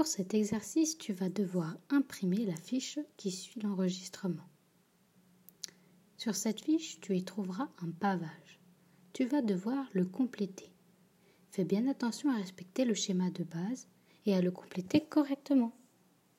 Pour cet exercice, tu vas devoir imprimer la fiche qui suit l'enregistrement. Sur cette fiche, tu y trouveras un pavage. Tu vas devoir le compléter. Fais bien attention à respecter le schéma de base et à le compléter correctement.